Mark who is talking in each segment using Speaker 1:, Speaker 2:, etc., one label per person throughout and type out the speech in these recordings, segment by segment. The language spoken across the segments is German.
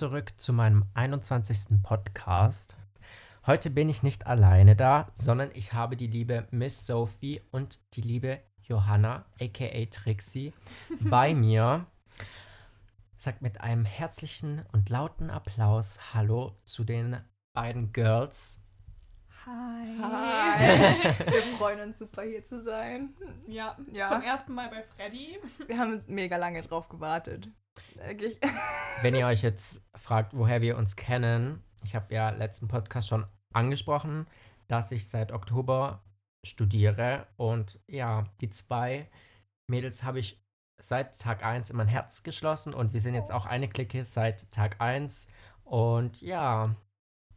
Speaker 1: zurück zu meinem 21. Podcast. Heute bin ich nicht alleine da, sondern ich habe die liebe Miss Sophie und die liebe Johanna, aka Trixie, bei mir. Sagt mit einem herzlichen und lauten Applaus Hallo zu den beiden Girls.
Speaker 2: Hi.
Speaker 3: Hi. Wir freuen uns super hier zu sein.
Speaker 2: Ja,
Speaker 3: Ja.
Speaker 2: zum ersten Mal bei Freddy.
Speaker 3: Wir haben uns mega lange drauf gewartet. Wirklich.
Speaker 1: Wenn ihr euch jetzt fragt, woher wir uns kennen, ich habe ja letzten Podcast schon angesprochen, dass ich seit Oktober studiere und ja, die zwei Mädels habe ich seit Tag 1 in mein Herz geschlossen und wir sind jetzt auch eine Clique seit Tag 1 und ja,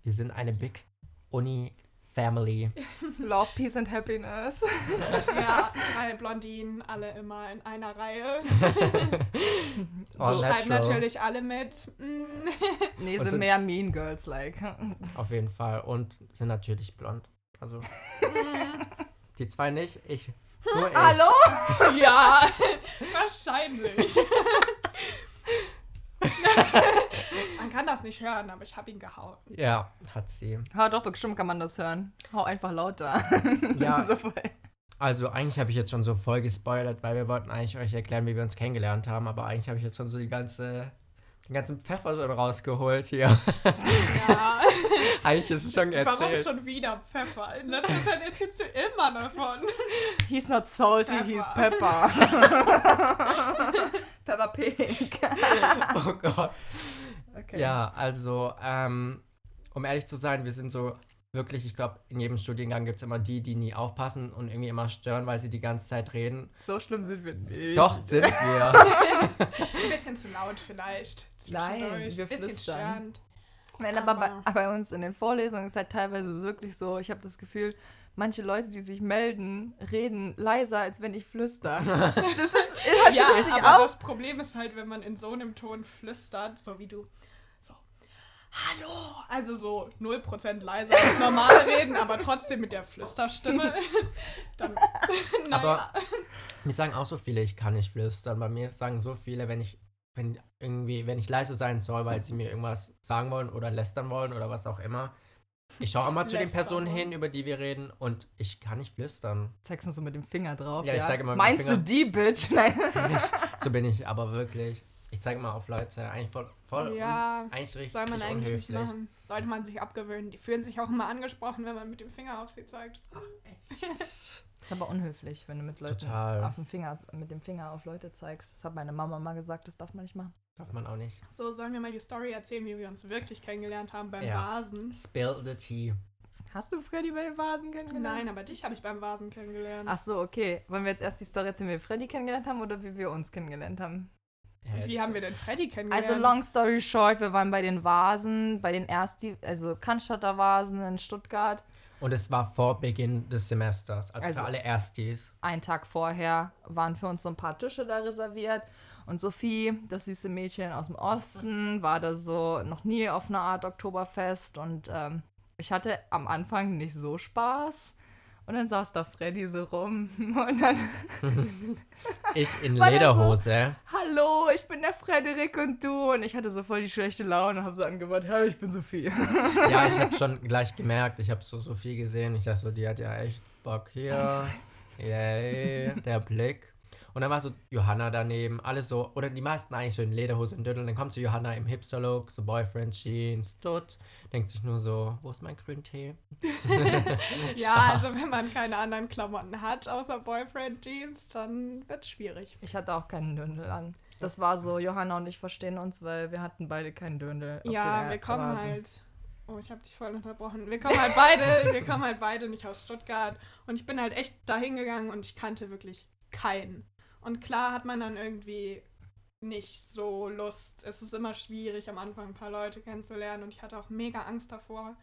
Speaker 1: wir sind eine Big Uni Family.
Speaker 3: Love, Peace and Happiness.
Speaker 2: Ja, drei Blondinen, alle immer in einer Reihe.
Speaker 1: All
Speaker 2: So schreiben
Speaker 1: natural.
Speaker 2: natürlich alle mit. Mm.
Speaker 3: Nee, sind
Speaker 1: sind-
Speaker 3: mehr Mean Girls like.
Speaker 1: Auf jeden Fall und sind natürlich blond. Also die zwei nicht, ich nur ich.
Speaker 3: Hallo?
Speaker 2: Ja, wahrscheinlich. Man kann das nicht hören, aber ich habe ihn gehauen.
Speaker 1: Ja, hat sie.
Speaker 3: Ha, doch, bestimmt kann man das hören. Hau einfach lauter.
Speaker 1: Ja.
Speaker 3: so voll.
Speaker 1: Also eigentlich habe ich jetzt schon so voll gespoilert, weil wir wollten eigentlich euch erklären, wie wir uns kennengelernt haben, aber eigentlich habe ich jetzt schon so die ganze, den ganzen Pfeffer so rausgeholt hier.
Speaker 2: Ja,
Speaker 1: eigentlich ist es schon
Speaker 2: warum
Speaker 1: erzählt.
Speaker 2: schon wieder Pfeffer? In letzter Zeit erzählst du immer davon.
Speaker 3: He's not salty, he's
Speaker 2: Pepper.
Speaker 3: Pepper. Pepper Pig.
Speaker 1: Oh Gott.
Speaker 3: Okay.
Speaker 1: Ja, also, ähm, um ehrlich zu sein, wir sind so wirklich, ich glaube, in jedem Studiengang gibt es immer die, die nie aufpassen und irgendwie immer stören, weil sie die ganze Zeit reden.
Speaker 3: So schlimm sind wir nicht.
Speaker 1: Doch, sind wir.
Speaker 2: Ein bisschen zu laut vielleicht.
Speaker 3: Nein,
Speaker 2: zwischendurch.
Speaker 3: wir
Speaker 2: bisschen störend.
Speaker 3: Nein, aber bei,
Speaker 2: Aber-
Speaker 3: bei uns in den Vorlesungen ist halt teilweise wirklich so, ich habe das Gefühl, manche Leute, die sich melden, reden leiser, als wenn ich flüster. Das ist, hat
Speaker 2: Ja,
Speaker 3: das
Speaker 2: aber
Speaker 3: auch?
Speaker 2: das Problem ist halt, wenn man in so einem Ton flüstert, so wie du, hallo, also so 0% leiser als normal reden, aber trotzdem mit der Flüsterstimme, dann, naja.
Speaker 1: Aber mir sagen auch so viele, ich kann nicht flüstern. Bei mir sagen so viele, wenn ich, wenn irgendwie, wenn ich leise sein soll, weil sie mir irgendwas sagen wollen oder lästern wollen oder was auch immer. Ich schaue immer zu den Personen hin, über die wir reden und ich kann nicht flüstern.
Speaker 3: Zeigst du so mit dem Finger drauf?
Speaker 1: Ja, ich zeige immer mit dem
Speaker 3: Meinst
Speaker 1: Finger.
Speaker 3: du die, Bitch? Nein.
Speaker 1: So bin ich aber wirklich. Ich zeige mal auf Leute. Eigentlich voll, voll
Speaker 2: Ja,
Speaker 1: eigentlich richtig
Speaker 2: soll man eigentlich nicht
Speaker 1: unhöflich.
Speaker 2: machen. Sollte man sich abgewöhnen. Die fühlen sich auch immer angesprochen, wenn man mit dem Finger auf sie zeigt.
Speaker 3: ist aber unhöflich, wenn du mit Leuten
Speaker 1: Total.
Speaker 3: auf dem Finger, mit dem Finger auf Leute zeigst. Das hat meine Mama mal gesagt, das darf man nicht machen.
Speaker 1: Darf man auch nicht.
Speaker 2: So, sollen wir mal die Story erzählen, wie wir uns wirklich kennengelernt haben beim
Speaker 1: Ja.
Speaker 2: Vasen?
Speaker 1: Spill the tea.
Speaker 3: Hast du Freddy bei den Vasen kennengelernt?
Speaker 2: Nein, aber dich habe ich beim Vasen kennengelernt.
Speaker 3: Ach so, okay. Wollen wir jetzt erst die Story erzählen, wie wir Freddy kennengelernt haben oder wie wir uns kennengelernt haben?
Speaker 1: Ja,
Speaker 2: Wie haben wir denn Freddy kennengelernt?
Speaker 3: Also long story short, wir waren bei den Vasen, bei den Ersti, also Cannstatter Vasen in Stuttgart.
Speaker 1: Und es war vor Beginn des Semesters. Also,
Speaker 3: Also-
Speaker 1: für alle Erstis.
Speaker 3: Einen Tag vorher waren für uns so ein paar Tische da reserviert. Und Sophie, das süße Mädchen aus dem Osten, war da so noch nie auf einer Art Oktoberfest. Und ähm, ich hatte am Anfang nicht so Spaß. Und dann saß da Freddy so rum. Und dann,
Speaker 1: Ich in
Speaker 3: das so?
Speaker 1: Lederhose.
Speaker 3: hallo, ich bin der Frederik und du. Und ich hatte so voll die schlechte Laune und habe so angehört, hey, ich bin Sophie.
Speaker 1: Ja, ich habe schon gleich gemerkt, ich habe so Sophie gesehen. Ich dachte so, die hat ja echt Bock hier. Yay, der Blick. Und dann war so Johanna daneben, alle so, oder die meisten eigentlich so in Lederhose und Dödel. Dann kommt so Johanna im Hipster-Look, so Boyfriend Jeans, tut. Denkt sich nur so, wo ist mein Grüntee?
Speaker 2: Ja, also wenn man keine anderen Klamotten hat, außer Boyfriend Jeans, dann wird's schwierig.
Speaker 3: Ich hatte auch keinen Döndel an. Das war so, Johanna und ich verstehen uns, weil wir hatten beide keinen Döndel. auf
Speaker 2: ja, wir kommen
Speaker 3: Rasen.
Speaker 2: halt. Oh, ich habe dich voll unterbrochen. Wir kommen halt beide, wir kommen halt beide nicht aus Stuttgart. Und ich bin halt echt dahin gegangen und ich kannte wirklich keinen. Und klar hat man dann irgendwie nicht so Lust. Es ist immer schwierig, am Anfang ein paar Leute kennenzulernen. Und ich hatte auch mega Angst davor.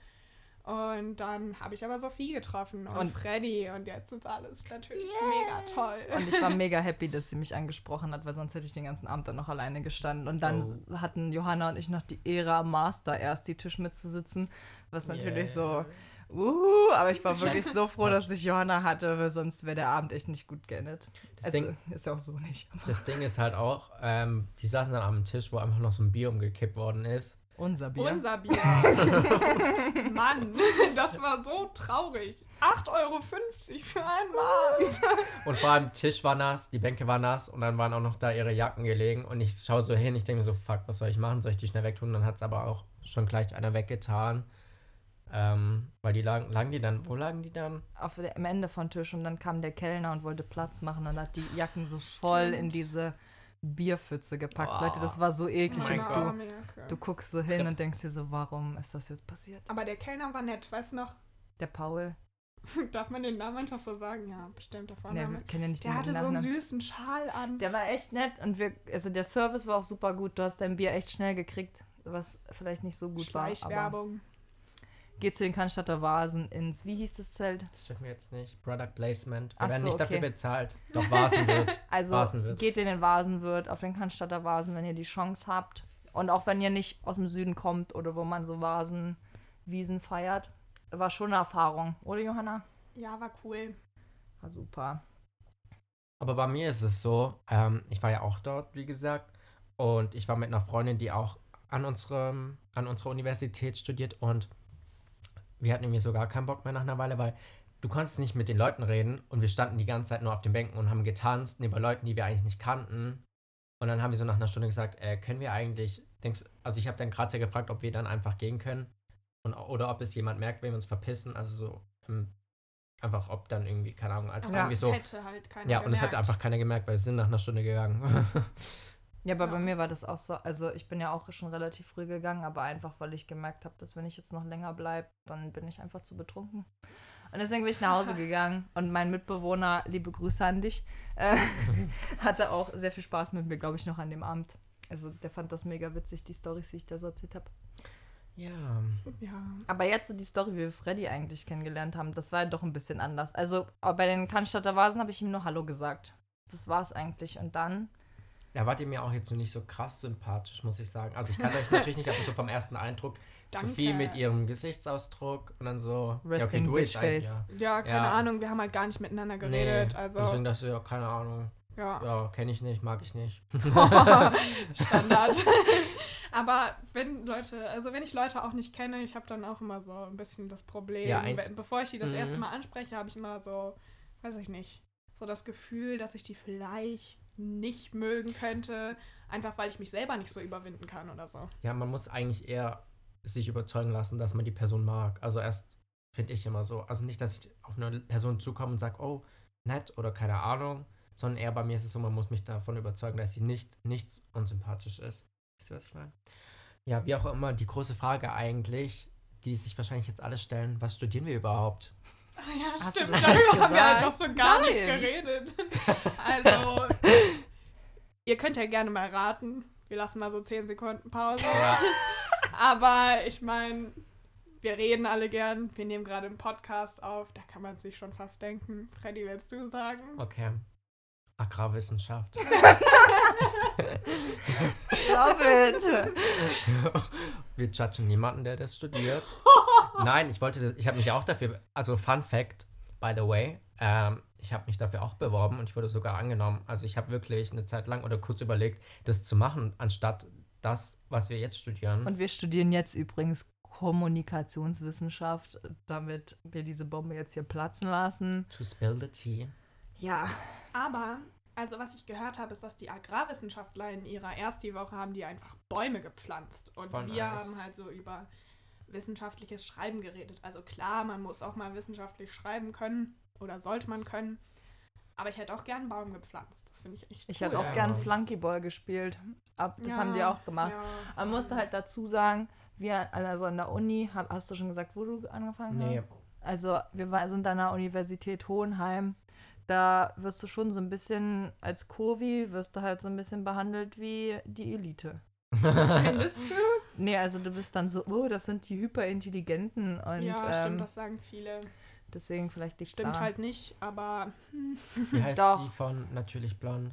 Speaker 2: Und dann habe ich aber Sophie getroffen und,
Speaker 3: Und-
Speaker 2: Freddy. Und jetzt ist alles natürlich mega toll.
Speaker 3: Und ich war mega happy, dass sie mich angesprochen hat, weil sonst hätte ich den ganzen Abend dann noch alleine gestanden. Und dann
Speaker 1: Oh.
Speaker 3: hatten Johanna und ich noch die Ehre, am Master erst die Tisch mitzusitzen, was natürlich so, uhu, aber ich war wirklich so froh, dass ich Johanna hatte, weil sonst wäre der Abend echt nicht gut geendet.
Speaker 1: Das
Speaker 3: Also,
Speaker 1: Ding-
Speaker 3: ist ja auch so nicht.
Speaker 1: Das Ding ist halt auch, ähm, die saßen dann am Tisch, wo einfach noch so ein Bier umgekippt worden ist.
Speaker 3: Unser Bier.
Speaker 2: Unser Bier. Mann, das war so traurig. 8,50 Euro für ein Maß.
Speaker 1: Und vor allem Tisch war nass, die Bänke waren nass und dann waren auch noch da ihre Jacken gelegen. Und ich schaue so hin, ich denke mir so, fuck, was soll ich machen? Soll ich die schnell wegtun? Dann hat es aber auch schon gleich einer weggetan. Ähm, weil die lagen, lagen die dann, wo lagen die dann?
Speaker 3: Auf der, am Ende von Tisch und dann kam der Kellner und wollte Platz machen und hat die Jacken so voll in diese Bierpfütze gepackt.
Speaker 1: Boah.
Speaker 3: Leute, das war so eklig
Speaker 1: mein
Speaker 3: und
Speaker 1: Gott.
Speaker 3: du, du guckst so hin und denkst dir so, warum ist das jetzt passiert?
Speaker 2: Aber der Kellner war nett, weißt du noch?
Speaker 3: Der Paul,
Speaker 2: Darf man den Namen einfach so sagen? Ja, bestimmt der
Speaker 3: nee,
Speaker 2: Vorname.
Speaker 3: wir kennen ja nicht
Speaker 2: der hatte so einen
Speaker 3: Nachnamen.
Speaker 2: süßen Schal an.
Speaker 3: Der war echt nett und wir, also der Service war auch super gut. Du hast dein Bier echt schnell gekriegt, was vielleicht nicht so gut war. Aber. Geh zu den Cannstatter Vasen ins, wie hieß das Zelt?
Speaker 1: Das dürfen wir jetzt nicht. Product Placement. Wir
Speaker 3: Ach
Speaker 1: werden
Speaker 3: so,
Speaker 1: nicht dafür
Speaker 3: okay.
Speaker 1: bezahlt. Doch Vasen wird.
Speaker 3: Also
Speaker 1: Vasenwirt.
Speaker 3: geht in den Vasenwirt, auf den Cannstatter Vasen, wenn ihr die Chance habt. Und auch wenn ihr nicht aus dem Süden kommt oder wo man so Vasen, Wiesen feiert. War schon eine Erfahrung, oder Johanna?
Speaker 2: Ja, war cool.
Speaker 3: War super.
Speaker 1: Aber bei mir ist es so, ähm, ich war ja auch dort, wie gesagt, und ich war mit einer Freundin, die auch an, unserem, an unserer Universität studiert und wir hatten irgendwie so gar keinen Bock mehr nach einer Weile, weil du konntest nicht mit den Leuten reden und wir standen die ganze Zeit nur auf den Bänken und haben getanzt neben Leuten, die wir eigentlich nicht kannten. Und dann haben wir so nach einer Stunde gesagt, äh, können wir eigentlich, denkst, also ich habe dann gerade ja gefragt, ob wir dann einfach gehen können und, oder ob es jemand merkt, wenn wir uns verpissen, also so ähm, einfach, ob dann irgendwie, keine Ahnung, als
Speaker 2: Aber
Speaker 1: irgendwie
Speaker 2: das
Speaker 1: so.
Speaker 2: hätte halt keiner
Speaker 1: Ja, und es hat einfach keiner gemerkt, weil wir sind nach einer Stunde gegangen.
Speaker 3: Ja, aber
Speaker 2: Ja.
Speaker 3: bei mir war das auch so. Also ich bin ja auch schon relativ früh gegangen, aber einfach, weil ich gemerkt habe, dass wenn ich jetzt noch länger bleibe, dann bin ich einfach zu betrunken. Und deswegen bin ich nach Hause gegangen und mein Mitbewohner, liebe Grüße an dich, äh, hatte auch sehr viel Spaß mit mir, glaube ich, noch an dem Abend. Also der fand das mega witzig, die Storys, die ich da so erzählt habe.
Speaker 1: ja.
Speaker 2: Ja.
Speaker 3: Aber jetzt so die Story, wie wir Freddy eigentlich kennengelernt haben, das war ja doch ein bisschen anders. Also aber bei den Cannstatter Vasen habe ich ihm nur Hallo gesagt. Das war es eigentlich. Und dann
Speaker 1: Da wart ihr mir auch jetzt nur nicht so krass sympathisch, muss ich sagen. Also ich kann euch natürlich nicht, aber so vom ersten Eindruck,
Speaker 2: Danke.
Speaker 1: Sophie mit ihrem Gesichtsausdruck und dann so.
Speaker 3: Resting
Speaker 1: du
Speaker 3: bitch
Speaker 1: jetzt eigentlich,
Speaker 3: face.
Speaker 1: Ja.
Speaker 2: Ja, keine
Speaker 1: Ja.
Speaker 2: Ahnung, wir haben halt gar nicht miteinander
Speaker 1: Nee,
Speaker 2: geredet.
Speaker 1: Und
Speaker 2: also,
Speaker 1: deswegen dachte ich, ja, keine Ahnung.
Speaker 2: ja,
Speaker 1: Ja, kenne ich nicht, mag ich nicht.
Speaker 2: Standard. Aber wenn Leute, also wenn ich Leute auch nicht kenne, ich habe dann auch immer so ein bisschen das Problem.
Speaker 1: Ja,
Speaker 2: Bevor ich die das
Speaker 1: Mhm.
Speaker 2: erste Mal anspreche, habe ich immer so, weiß ich nicht, so das Gefühl, dass ich die vielleicht nicht mögen könnte, einfach weil ich mich selber nicht so überwinden kann oder so.
Speaker 1: Ja, man muss eigentlich eher sich überzeugen lassen, dass man die Person mag. Also erst finde ich immer so. Also nicht, dass ich auf eine Person zukomme und sage, oh, nett oder keine Ahnung, sondern eher bei mir ist es so, man muss mich davon überzeugen, dass sie nicht nichts unsympathisch ist. Wisst ihr, was ich meine? Ja, wie auch immer, die große Frage eigentlich, die sich wahrscheinlich jetzt alle stellen, was studieren wir überhaupt?
Speaker 2: Ah ja,
Speaker 3: Hast
Speaker 2: stimmt, darüber
Speaker 3: nicht
Speaker 2: haben wir halt noch so gar nicht
Speaker 3: Nein.
Speaker 2: geredet. Also, ihr könnt ja gerne mal raten. Wir lassen mal so 10 Sekunden Pause.
Speaker 1: Ja,
Speaker 2: Aber ich meine, wir reden alle gern. Wir nehmen gerade einen Podcast auf. Da kann man sich schon fast denken. Freddy, willst du sagen?
Speaker 1: okay. Agrarwissenschaft.
Speaker 3: Love it.
Speaker 1: Wir judgen niemanden, der das studiert. Nein, ich wollte das, ich habe mich auch dafür, also Fun Fact, by the way, ähm, ich habe mich dafür auch beworben und ich wurde sogar angenommen. Also ich habe wirklich eine Zeit lang oder kurz überlegt, das zu machen, anstatt das, was wir jetzt studieren.
Speaker 3: Und wir studieren jetzt übrigens Kommunikationswissenschaft, damit wir diese Bombe jetzt hier platzen lassen.
Speaker 1: to spill the tea.
Speaker 3: Ja,
Speaker 2: Aber, also was ich gehört habe, ist, dass die Agrarwissenschaftler in ihrer Ersti-Woche haben die einfach Bäume gepflanzt. Und
Speaker 1: Voll
Speaker 2: wir
Speaker 1: nice.
Speaker 2: haben halt so über wissenschaftliches Schreiben geredet. Also klar, man muss auch mal wissenschaftlich schreiben können oder sollte man können. Aber ich hätte auch gern einen Baum gepflanzt. Das finde ich echt
Speaker 3: ich
Speaker 2: cool.
Speaker 3: hätte auch
Speaker 1: Ja.
Speaker 3: gern Flunkyball gespielt. Ab, das
Speaker 2: Ja,
Speaker 3: haben die auch gemacht.
Speaker 2: ja.
Speaker 3: Man musste halt dazu sagen, wir, also an der Uni, hast du schon gesagt, wo du angefangen hast?
Speaker 1: Nee,
Speaker 3: Also wir war- sind an der Universität Hohenheim. Da wirst du schon so ein bisschen, als Kurvi, wirst du halt so ein bisschen behandelt wie die Elite.
Speaker 2: Findest du?
Speaker 3: Nee, also du bist dann so, oh, das sind die Hyperintelligenten und
Speaker 2: ja,
Speaker 3: ähm,
Speaker 2: stimmt, das sagen viele.
Speaker 3: deswegen vielleicht liegt
Speaker 2: Stimmt
Speaker 3: daran.
Speaker 2: halt nicht, aber
Speaker 1: wie heißt
Speaker 3: Doch.
Speaker 1: die von Natürlich Blond?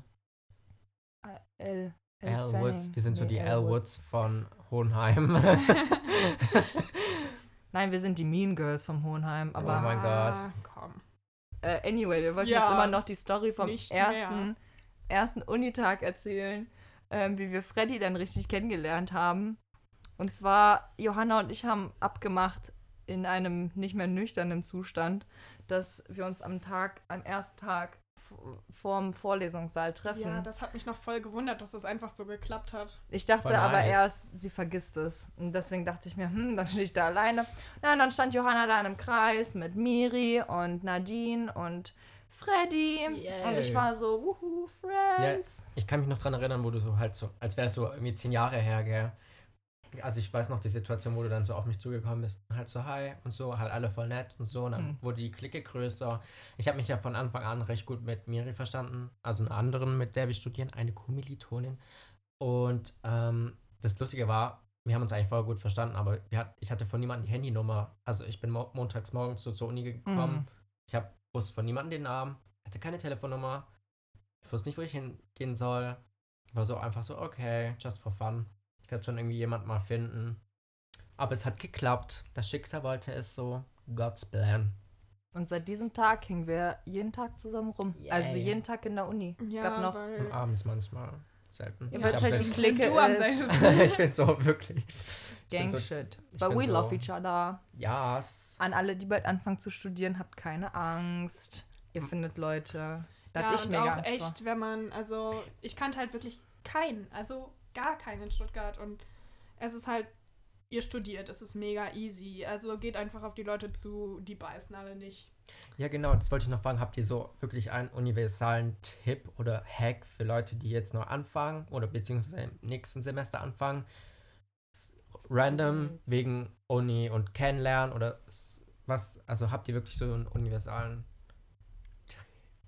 Speaker 3: L.
Speaker 1: Al
Speaker 3: Fanning.
Speaker 1: Woods. Wir sind so
Speaker 3: Nee,
Speaker 1: die
Speaker 3: Elle
Speaker 1: Al Woods von Hohenheim.
Speaker 3: Nein, wir sind die Mean Girls vom Hohenheim, aber
Speaker 1: Oh mein
Speaker 2: Ah,
Speaker 1: Gott.
Speaker 2: Komm.
Speaker 3: äh, anyway, wir wollten
Speaker 2: Ja,
Speaker 3: jetzt immer noch die Story vom
Speaker 2: nicht
Speaker 3: ersten, ersten Unitag erzählen, ähm, wie wir Freddy dann richtig kennengelernt haben. Und zwar, Johanna und ich haben abgemacht in einem nicht mehr nüchternen Zustand, dass wir uns am Tag, am ersten Tag vorm Vorlesungssaal treffen.
Speaker 2: Ja, das hat mich noch voll gewundert, dass das einfach so geklappt hat.
Speaker 3: Ich dachte
Speaker 1: Voll
Speaker 3: aber
Speaker 1: nice.
Speaker 3: erst, sie vergisst es. Und deswegen dachte ich mir, hm, dann stehe ich da alleine. Ja, und dann stand Johanna da in einem Kreis mit Miri und Nadine und Freddy.
Speaker 1: Yay.
Speaker 3: Und ich war so, wuhu, Friends.
Speaker 1: Ich kann mich noch dran erinnern, wo du so halt so, als wäre es so irgendwie zehn Jahre her, gell? Also ich weiß noch die Situation, wo du dann so auf mich zugekommen bist, halt so hi und so, halt alle voll nett und so, und dann
Speaker 3: Mhm.
Speaker 1: wurde die Clique größer. Ich habe mich ja von Anfang an recht gut mit Miri verstanden, also einer anderen, mit der wir studieren, eine Kommilitonin. Und ähm, das Lustige war, wir haben uns eigentlich voll gut verstanden, aber hat, ich hatte von niemandem die Handynummer. Also ich bin mo montags morgens so zur Uni gekommen.
Speaker 3: Mhm.
Speaker 1: Ich hab, wusste von niemandem den Namen, hatte keine Telefonnummer. Ich wusste nicht, wo ich hingehen soll. War so einfach so, okay, just for fun. Ich werde schon irgendwie jemand mal finden. Aber es hat geklappt. Das Schicksal wollte es so. God's plan.
Speaker 3: Und seit diesem Tag hingen wir jeden Tag zusammen rum.
Speaker 1: Yay.
Speaker 3: Also jeden Tag in der Uni. Es
Speaker 2: ja,
Speaker 3: gab noch.
Speaker 2: Weil
Speaker 1: abends manchmal. Selten.
Speaker 3: Ja,
Speaker 1: Ich
Speaker 3: weil halt die Clique ist.
Speaker 1: ich bin so wirklich. so-
Speaker 3: Gangshit.
Speaker 1: ich
Speaker 3: But we
Speaker 1: so-
Speaker 3: love each other.
Speaker 1: Ja, es-
Speaker 3: An alle, die bald anfangen zu studieren, habt keine Angst. Ihr findet Leute. Da
Speaker 2: ja,
Speaker 3: hatte ich
Speaker 2: und
Speaker 3: mega
Speaker 2: auch
Speaker 3: Angst
Speaker 2: echt, wenn man, also ich kannte halt wirklich keinen, also gar keinen in Stuttgart und es ist halt, ihr studiert, es ist mega easy, also geht einfach auf die Leute zu, die beißen alle nicht.
Speaker 1: Ja, genau, das wollte ich noch fragen. Habt ihr so wirklich einen universalen Tipp oder Hack für Leute, die jetzt neu anfangen oder beziehungsweise im nächsten Semester anfangen? Random
Speaker 3: Mhm.
Speaker 1: wegen Uni und Kennenlernen oder was? Also habt ihr wirklich so einen universalen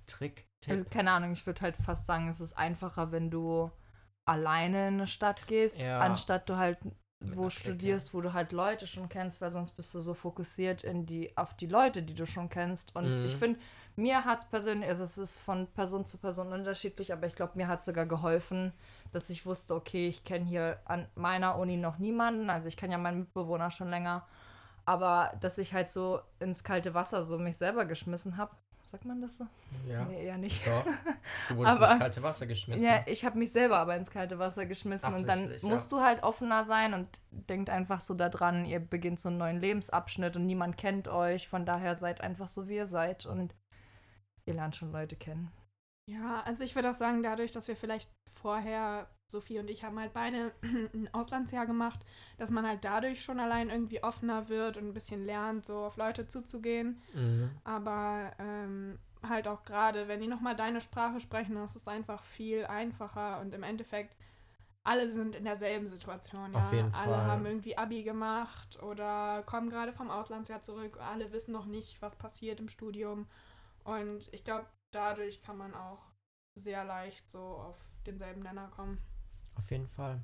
Speaker 1: Trick? Tipp?
Speaker 3: Also keine Ahnung, ich würde halt fast sagen, es ist einfacher, wenn du alleine in eine Stadt gehst,
Speaker 1: Ja.
Speaker 3: anstatt du halt
Speaker 1: Mit
Speaker 3: wo
Speaker 1: einer Clique.
Speaker 3: studierst, wo du halt Leute schon kennst, weil sonst bist du so fokussiert in die, auf die Leute, die du schon kennst. Und
Speaker 1: Mhm.
Speaker 3: ich finde, mir hat es persönlich, also es ist von Person zu Person unterschiedlich, aber ich glaube, mir hat es sogar geholfen, dass ich wusste, okay, ich kenne hier an meiner Uni noch niemanden, also ich kenne ja meinen Mitbewohner schon länger, aber dass ich halt so ins kalte Wasser so mich selber geschmissen habe. Sagt man das so?
Speaker 1: ja,
Speaker 3: Nee, eher nicht.
Speaker 1: doch. Du wurdest
Speaker 3: Aber-
Speaker 1: ins kalte Wasser geschmissen.
Speaker 3: Ja, ich habe mich selber aber ins kalte Wasser geschmissen und dann
Speaker 1: ja.
Speaker 3: musst du halt offener sein und denkt einfach so daran, ihr beginnt so einen neuen Lebensabschnitt und niemand kennt euch, von daher seid einfach so, wie ihr seid und ihr lernt schon Leute kennen.
Speaker 2: Ja, also ich würde auch sagen, dadurch, dass wir vielleicht vorher, Sophie und ich haben halt beide ein Auslandsjahr gemacht, dass man halt dadurch schon allein irgendwie offener wird und ein bisschen lernt, so auf Leute zuzugehen.
Speaker 1: Mhm.
Speaker 2: Aber ähm, halt auch gerade, wenn die nochmal deine Sprache sprechen, das ist einfach viel einfacher und im Endeffekt alle sind in derselben Situation. Ja?
Speaker 1: Auf jeden
Speaker 2: alle
Speaker 1: Fall.
Speaker 2: haben irgendwie Abi gemacht oder kommen gerade vom Auslandsjahr zurück. Alle wissen noch nicht, was passiert im Studium. Und ich glaube, dadurch kann man auch sehr leicht so auf denselben Nenner kommen.
Speaker 1: Auf jeden Fall.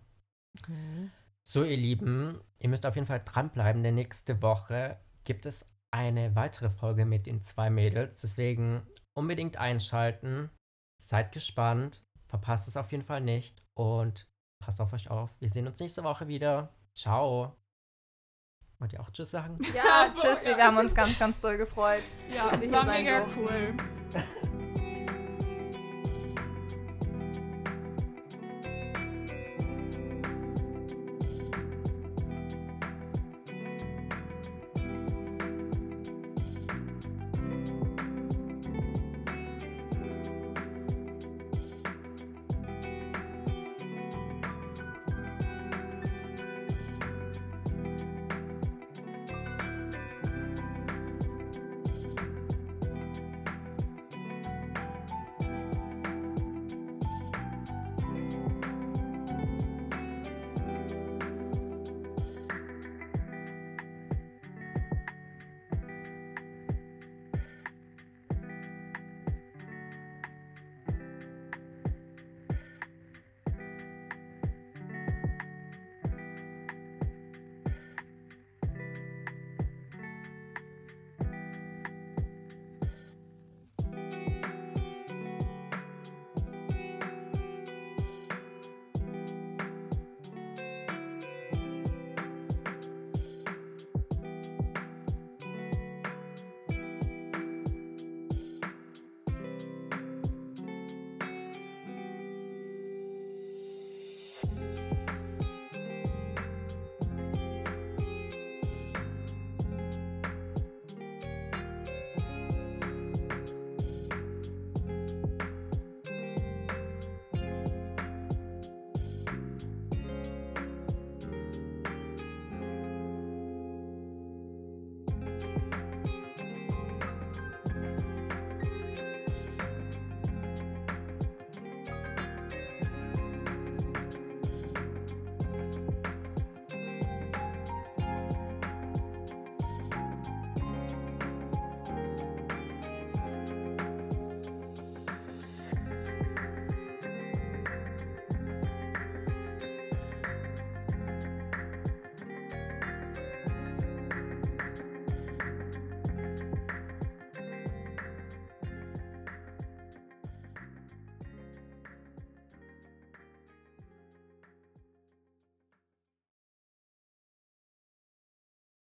Speaker 1: So, ihr Lieben, ihr müsst auf jeden Fall dranbleiben, denn nächste Woche gibt es eine weitere Folge mit den zwei Mädels. Deswegen unbedingt einschalten. Seid gespannt. Verpasst es auf jeden Fall nicht. Und passt auf euch auf. Wir sehen uns nächste Woche wieder. Ciao. Wollt ihr auch Tschüss sagen?
Speaker 3: Ja,
Speaker 2: So,
Speaker 3: tschüssi,
Speaker 2: ja.
Speaker 3: wir haben uns ganz, ganz doll gefreut.
Speaker 2: Ja,
Speaker 3: Dass wir hier
Speaker 2: war
Speaker 3: sein
Speaker 2: mega
Speaker 3: durften.
Speaker 2: cool.